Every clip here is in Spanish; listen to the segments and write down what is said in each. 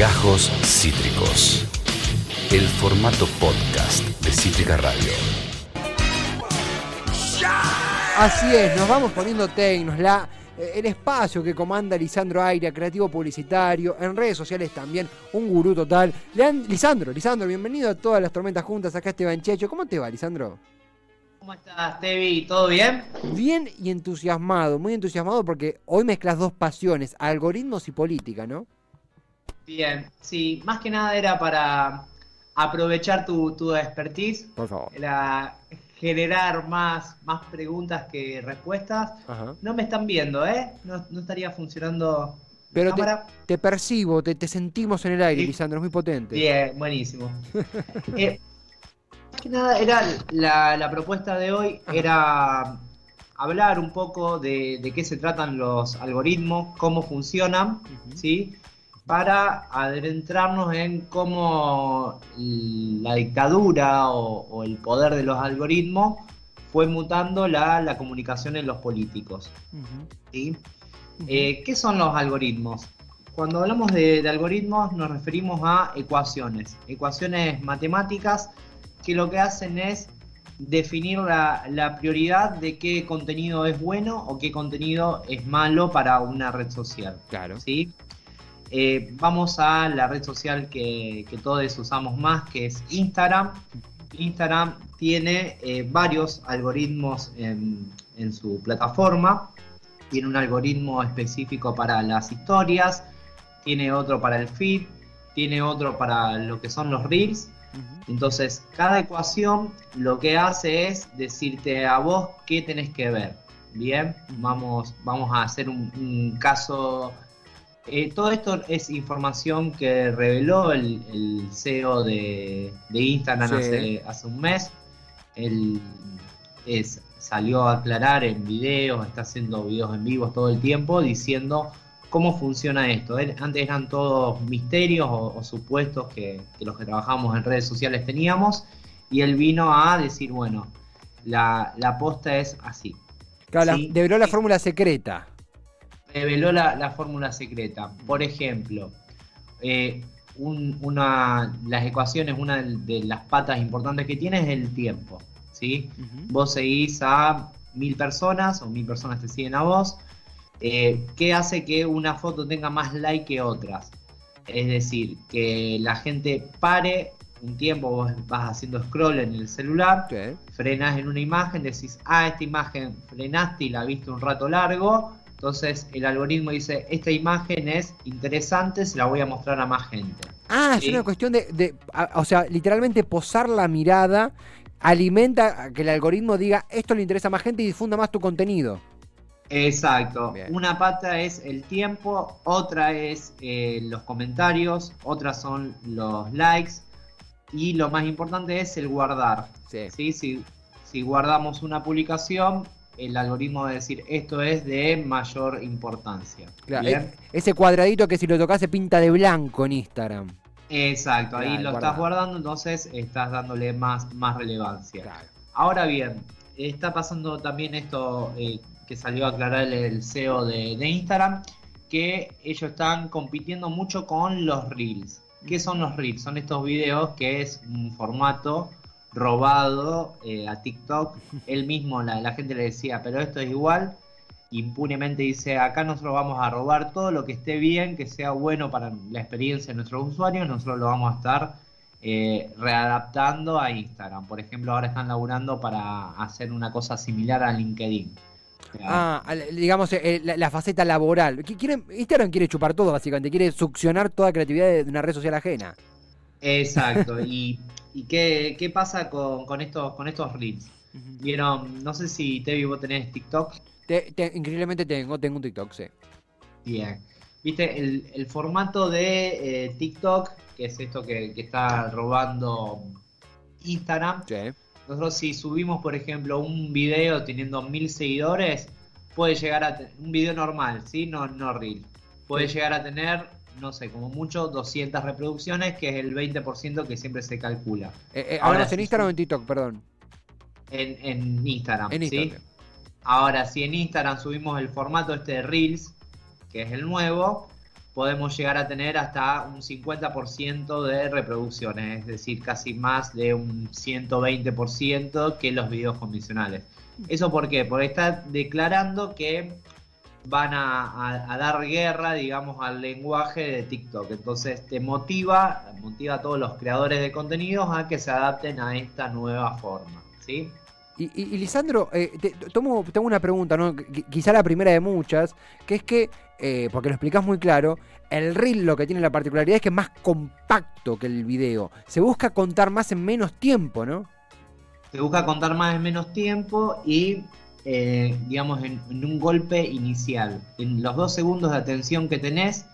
Gajos Cítricos. El formato podcast de Cítrica Radio. Así es, nos vamos poniendo tecnos, la, eh, el espacio que comanda Lisandro Aire, creativo publicitario, en redes sociales también, un gurú total. Lean- Lisandro, Lisandro, bienvenido a todas las tormentas juntas, acá Esteban Checho. ¿Cómo te va, Lisandro? ¿Cómo estás, Tevi? ¿Todo bien? Bien y entusiasmado, muy entusiasmado porque hoy mezclas dos pasiones, algoritmos y política, ¿no? Bien, sí, más que nada era para aprovechar tu, tu expertise, Por favor. era generar más, más preguntas que respuestas. Ajá. No me están viendo, ¿eh? No, no estaría funcionando Pero te, percibo, te, te sentimos en el aire, Sí. Lisandro, es muy potente. Bien, buenísimo. Eh, más que nada era la, la propuesta de hoy Ajá. era hablar un poco de, de qué se tratan los algoritmos, cómo funcionan. ¿sí? Para adentrarnos en cómo la dictadura o, o el poder de los algoritmos fue mutando la, la comunicación en los políticos. ¿sí? Eh, ¿Qué son los algoritmos? Cuando hablamos de, de algoritmos nos referimos a ecuaciones, ecuaciones matemáticas que lo que hacen es definir la, la prioridad de qué contenido es bueno o qué contenido es malo para una red social. Claro. ¿sí? Eh, vamos a la red social que, que todos usamos más, que es Instagram. Instagram tiene eh, varios algoritmos en, en su plataforma. Tiene un algoritmo específico para las historias, tiene otro para el feed, tiene otro para lo que son los reels. Entonces, cada ecuación lo que hace es decirte a vos qué tenés que ver. Bien, vamos, vamos a hacer un, un caso. Eh, todo esto es información que reveló el, el CEO de, de Instagram Sí. hace, hace un mes. Él es- salió a aclarar en videos, está haciendo videos en vivos todo el tiempo diciendo cómo funciona esto. Él- antes eran todos misterios o, o supuestos que, que los que trabajamos en redes sociales teníamos y él vino a decir, bueno, la, la posta es así. Claro, Sí. develó la fórmula secreta. Reveló la, la fórmula secreta. Por ejemplo, eh, un- una, las ecuaciones, una de- las patas importantes que tiene es el tiempo. ¿sí? Vos seguís a mil personas o mil personas te siguen a vos. Eh, ¿Qué hace que una foto tenga más like que otras? Es decir, que la gente pare un tiempo, vos vas haciendo scroll en el celular, Sí. frenás en una imagen, decís, ah, esta imagen frenaste y la viste un rato largo, entonces el algoritmo dice, esta imagen es interesante, se la voy a mostrar a más gente. Ah, es una cuestión de, de- a- o sea, literalmente posar la mirada alimenta a que el algoritmo diga esto le interesa a más gente y difunda más tu contenido. Exacto. Bien. Una pata es el tiempo, otra es eh, los comentarios, otras son los likes y lo más importante es el guardar. Sí. ¿sí? Si, si guardamos una publicación, el algoritmo va a decir esto es de mayor importancia. Claro, Bien. ese cuadradito que si lo tocas se pinta de blanco en Instagram. Exacto, ahí lo estás guardando, entonces estás dándole más, más relevancia. Claro. Ahora bien, está pasando también esto eh, que salió a aclarar el- el CEO de, de Instagram, que ellos están compitiendo mucho con los Reels. ¿Qué son los Reels? Son estos videos que es un formato robado eh, a TikTok. Él mismo, la, gente le decía, pero esto es igual. Impunemente dice, acá nosotros vamos a robar todo lo que esté bien, que sea bueno para la experiencia de nuestros usuarios, nosotros lo vamos a estar eh, readaptando a Instagram. Por ejemplo, ahora están laburando para hacer una cosa similar a LinkedIn. Ah, digamos, eh, la, faceta laboral. Instagram quiere chupar todo, básicamente. Quiere succionar toda creatividad de una red social ajena. Exacto. ¿Y, y qué, qué pasa con, con estos, con estos reels? Vieron, no sé si Tevi vos tenés TikTok. Te- te- increíblemente tengo, tengo un TikTok, sí. Bien. Viste, el, el formato de eh, TikTok, que es esto que, que está robando Instagram, Sí. nosotros si subimos, por ejemplo, un video teniendo mil seguidores, puede llegar a tener un video normal, ¿sí? No, no reel. Puede Sí. llegar a tener, no sé, como mucho 200 reproducciones, que es el 20% que siempre se calcula. Eh, eh, Ahora ¿Hablamos en Instagram o en TikTok? Perdón. En, en Instagram, En ¿sí? Ahora, si en Instagram subimos el formato este de Reels, que es el nuevo, podemos llegar a tener hasta un 50% de reproducciones, es decir, casi más de un 120% que los videos convencionales. ¿Eso por qué? Porque está declarando que van a, dar guerra, digamos, al lenguaje de TikTok. Entonces te motiva, motiva a todos los creadores de contenidos a que se adapten a esta nueva forma. ¿sí? Y, Lisandro, eh, tomo, tengo una pregunta, ¿no? quizá la primera de muchas, que es que, eh, porque lo explicas muy claro, el reel lo que tiene la particularidad es que es más compacto que el video. Se busca contar más en menos tiempo, ¿no? Se busca contar más en menos tiempo y eh, digamos, en, un golpe inicial, en los dos segundos de atención que tenés.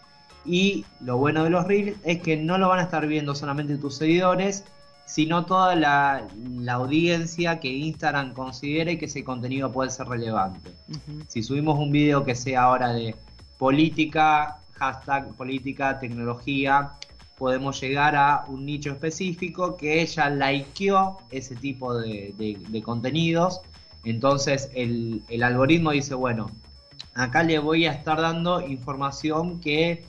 Y lo bueno de los reels es que no lo van a estar viendo solamente tus seguidores, sino toda la, audiencia que Instagram considere que ese contenido puede ser relevante. Si subimos un video que sea ahora de política, hashtag política, tecnología, podemos llegar a un nicho específico que ella likeó ese tipo de contenidos entonces el, algoritmo dice, bueno, acá le voy a estar dando información que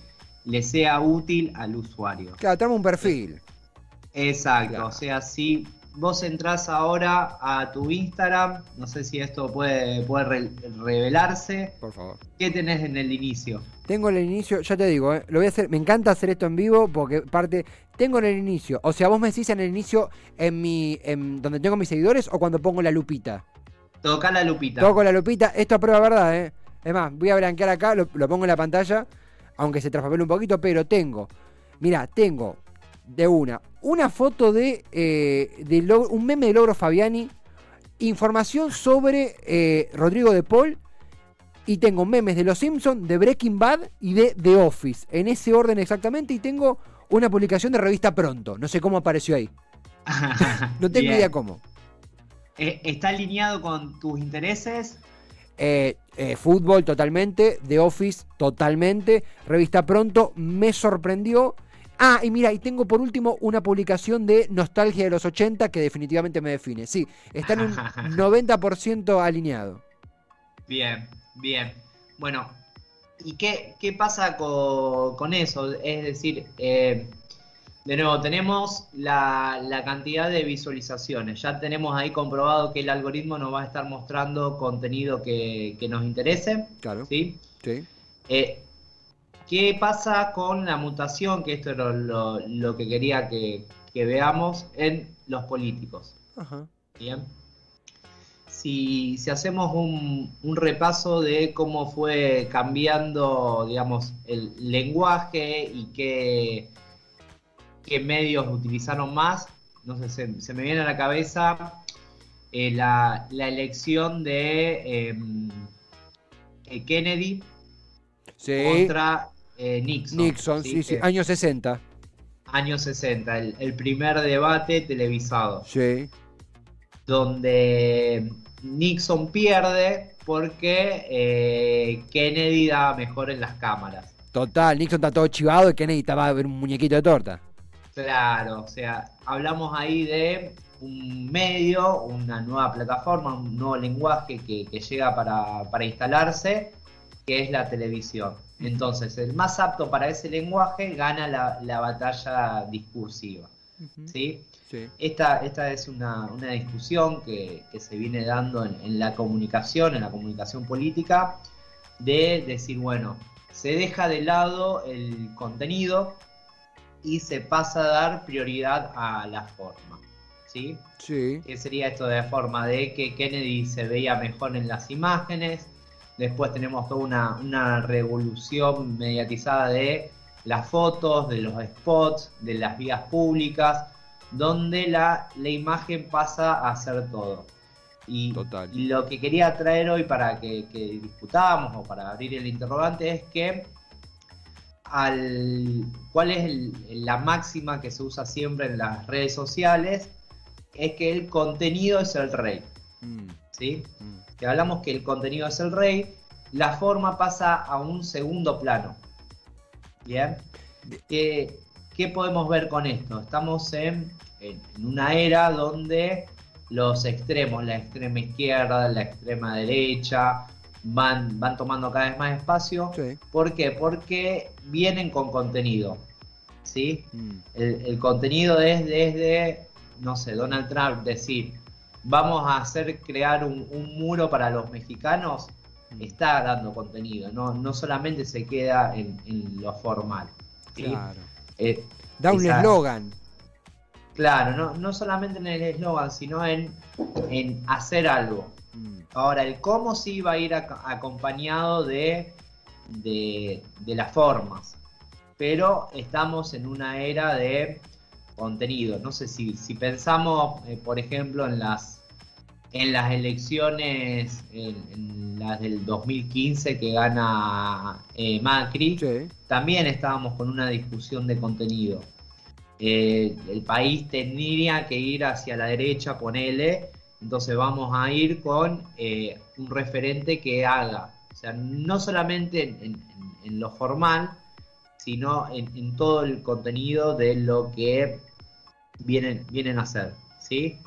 le sea útil al usuario. Claro, tenemos un perfil. Exacto, o sea, si vos entras ahora a tu Instagram, no sé si esto puede, puede revelarse. Por favor. ¿Qué tenés en el inicio? Tengo en el inicio, ya te digo, eh, lo voy a hacer, me encanta hacer esto en vivo porque parte, tengo en el inicio, o sea, vos me decís en el inicio en mi, en donde tengo mis seguidores o cuando pongo la lupita. Toca la lupita. Toco la lupita. Esto a prueba verdad, ¿eh? Es más, voy a blanquear acá, lo, pongo en la pantalla, aunque se traspapele un poquito, pero tengo. Mira, tengo de una. Una foto de, eh, un meme de Logro Fabiani. Información sobre eh, Rodrigo de Paul. Y tengo memes de Los Simpsons, de Breaking Bad y de The Office. En ese orden exactamente. Y tengo una publicación de revista Pronto. No sé cómo apareció ahí. no tengo idea cómo. Eh, ¿Está alineado con tus intereses? Eh, eh, fútbol totalmente, The Office totalmente, Revista Pronto me sorprendió. Ah, y mira, y tengo por último una publicación de Nostalgia de los 80 que definitivamente me define. Sí, está en un 90% alineado. Bien, bien. Bueno, ¿y qué, qué pasa con, con, eso? Es decir, eh, de nuevo, tenemos la, cantidad de visualizaciones. Ya tenemos ahí comprobado que el algoritmo nos va a estar mostrando contenido que, nos interese. Claro. ¿sí? Eh, ¿Qué pasa con la mutación? Que esto es lo, que quería que, veamos en los políticos. Bien. Si, hacemos un, un, repaso de cómo fue cambiando, digamos, el lenguaje y qué qué medios utilizaron más. No sé, se, me viene a la cabeza eh, la, elección de em, eh, Kennedy contra eh, Nixon. Nixon, sí, sí, años 60. Años 60, el, primer debate televisado. Sí. Donde Nixon pierde porque Kennedy daba mejor en las cámaras. Total, Nixon está todo chivado y Kennedy estaba a ver un muñequito de torta. Claro, o sea, hablamos ahí de un medio, una nueva plataforma, un nuevo lenguaje que, llega para, instalarse, que es la televisión. Entonces, el más apto para ese lenguaje gana la, batalla discursiva. ¿sí? Esta, esta es una, discusión que, se viene dando en la comunicación, en la comunicación política, de decir, bueno, se deja de lado el contenido, y se pasa a dar prioridad a la forma. ¿Sí? Sí. ¿Qué sería esto de forma de que Kennedy se veía mejor en las imágenes? Después tenemos toda una, revolución mediatizada de las fotos, de los spots, de las vías públicas, donde la, la imagen pasa a ser todo. Y, lo que quería traer hoy para que, que discutamos o para abrir el interrogante es que al cuál es la máxima que se usa siempre en las redes sociales, es que el contenido es el rey. Mm. ¿Sí? Mm. Que hablamos que el contenido es el rey, la forma pasa a un segundo plano. ¿Bien? ¿Qué, podemos ver con esto? Estamos en, en, una era donde los extremos, la extrema izquierda, la extrema derecha, van, van tomando cada vez más espacio. Sí. ¿Por qué? Porque vienen con contenido. ¿Sí? Mm. El, el contenido es desde, no sé, Donald Trump decir, vamos a hacer crear un, un muro para los mexicanos, Mm. está dando contenido, no, no solamente se queda en, en lo formal. ¿sí? Claro. Eh, Da un eslogan. claro, no, no solamente en el eslogan, sino en, en hacer algo. Mm. Ahora, el cómo sí va a ir ac- acompañado de, de, de las formas. Pero estamos en una era de contenido. No sé si, si pensamos, eh, por ejemplo, en las, en las elecciones, en, en las del 2015 que gana eh, Macri, Sí. también estábamos con una discusión de contenido. Eh, el país tendría que ir hacia la derecha, ponele, entonces vamos a ir con eh, un referente que haga, o sea, no solamente en, lo formal, sino en, en todo el contenido de lo que vienen, vienen a hacer, ¿sí?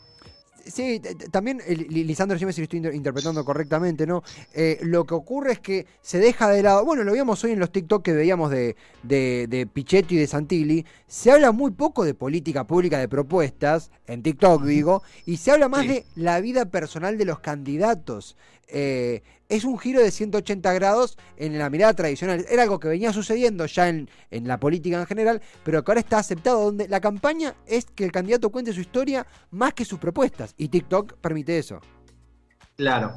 Sí, también, eh, Li- Lisandro, me si lo estoy inter- interpretando correctamente, ¿no? Eh, lo que ocurre es que se deja de lado, bueno, lo veíamos hoy en los TikTok que veíamos de, de, de Pichetto y de Santilli, se habla muy poco de política pública, de propuestas, en TikTok digo, y se habla más Sí. de la vida personal de los candidatos. Eh, es un giro de 180 grados en la mirada tradicional. Era algo que venía sucediendo ya en, en la política en general, pero que ahora está aceptado, donde la campaña es que el candidato cuente su historia más que sus propuestas. Y TikTok permite eso. Claro.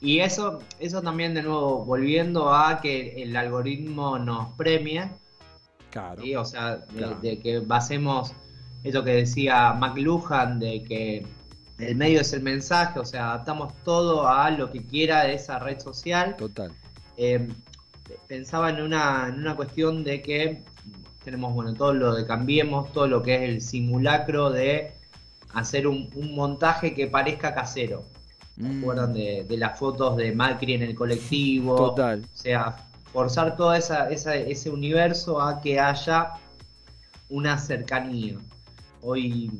Y eso, eso también de nuevo, volviendo a que el algoritmo nos premie, Claro. ¿sí? O sea, de, Claro. de que basemos esto que decía McLuhan, de que el medio es el mensaje, o sea, adaptamos todo a lo que quiera de esa red social. Total. Eh, pensaba en una, en una cuestión de que tenemos, bueno, todo lo de Cambiemos, todo lo que es el simulacro de hacer un, un montaje que parezca casero. ¿Se Mm, acuerdan de, de las fotos de Macri en el colectivo? Total. O sea, forzar todo esa, esa- ese universo a que haya una cercanía. Hoy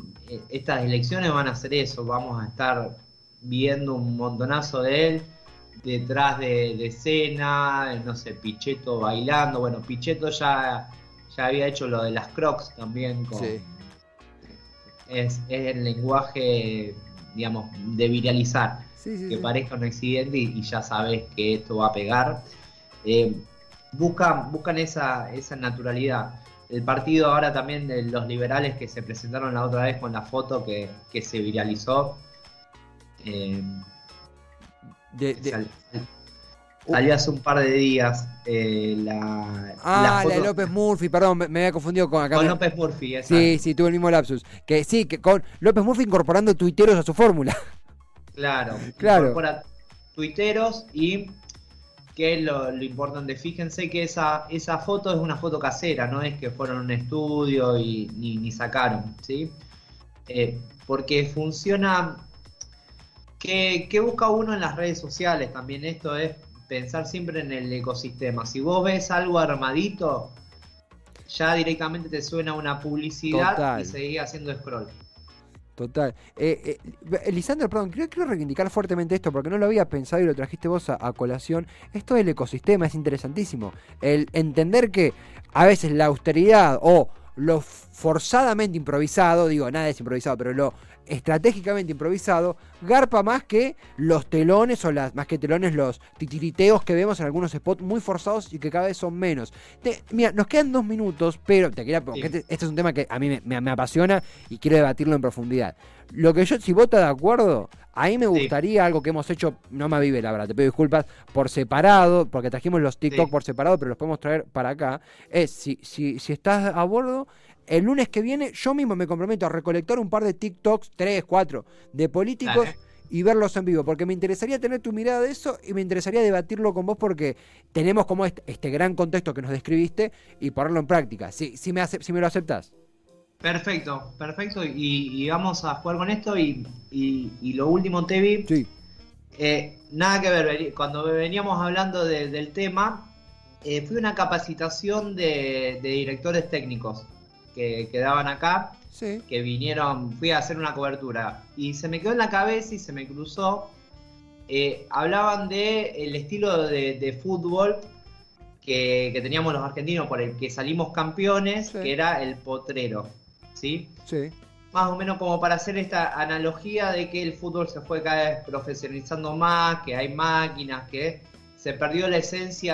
estas elecciones van a hacer eso, vamos a estar viendo un montonazo de él detrás de, de escena, no sé, Pichetto bailando, bueno, Pichetto ya, ya había hecho lo de las crocs también con... Sí. Es, es el lenguaje, digamos, de viralizar Sí, sí, que parezca un accidente y, y ya sabes que esto va a pegar. Eh, buscan, buscan esa, esa naturalidad. El partido ahora también de los liberales que se presentaron la otra vez con la foto que, que se viralizó. eh, De- de- sal- salió hace un par de días eh, la, Ah, la, foto de López Murphy, perdón, me, me había confundido con acá. con López Murphy. exacto. Sí, sí, tuve el mismo lapsus. Que sí, que con López Murphy incorporando tuiteros a su fórmula. Claro, Claro. incorpora tuiteros y que es lo, lo importante, fíjense que esa, esa foto es una foto casera, no es que fueron a un estudio y ni, ni sacaron, ¿sí? Eh, porque funciona, que, que busca uno en las redes sociales también, esto es pensar siempre en el ecosistema. Si vos ves algo armadito, ya directamente te suena una publicidad Total. y seguís haciendo scroll. Total. Eh, eh, Lisandro, perdón, quiero, reivindicar fuertemente esto porque no lo había pensado y lo trajiste vos a, a colación. Esto del ecosistema es interesantísimo. El entender que a veces la austeridad o lo forzadamente improvisado, digo, nada es improvisado, pero lo estratégicamente improvisado, garpa más que los telones o las, más que telones, los titiriteos que vemos en algunos spots muy forzados y que cada vez son menos. Te- mira, nos quedan dos minutos, pero te quería, porque Sí. este, este es un tema que a mí me, me- me apasiona y quiero debatirlo en profundidad. Lo que yo, si vos estás de acuerdo, a mí me Sí. gustaría algo que hemos hecho, no me avive la verdad, te pido disculpas, por separado, porque trajimos los TikTok Sí. por separado, pero los podemos traer para acá. Es, si, si, si estás a bordo, el lunes que viene yo mismo me comprometo a recolectar un par de TikToks, tres, cuatro, de políticos Dale. y verlos en vivo, porque me interesaría tener tu mirada de eso y me interesaría debatirlo con vos porque tenemos como este, este gran contexto que nos describiste y ponerlo en práctica. Si, si, me, si me lo aceptás. Perfecto, perfecto. Y, y vamos a jugar con esto. Y, y- y lo último, Tevi, Sí. eh, nada que ver. Cuando veníamos hablando de- del tema, eh, fui a una capacitación de, de directores técnicos que, que daban acá, Sí. que vinieron, fui a hacer una cobertura. Y se me quedó en la cabeza y se me cruzó eh, hablaban de el estilo de, de fútbol que, que teníamos los argentinos por el que salimos campeones, Sí. que era el potrero, ¿sí? Sí. Más o menos como para hacer esta analogía de que el fútbol se fue cada vez profesionalizando más, que hay máquinas, que se perdió la esencia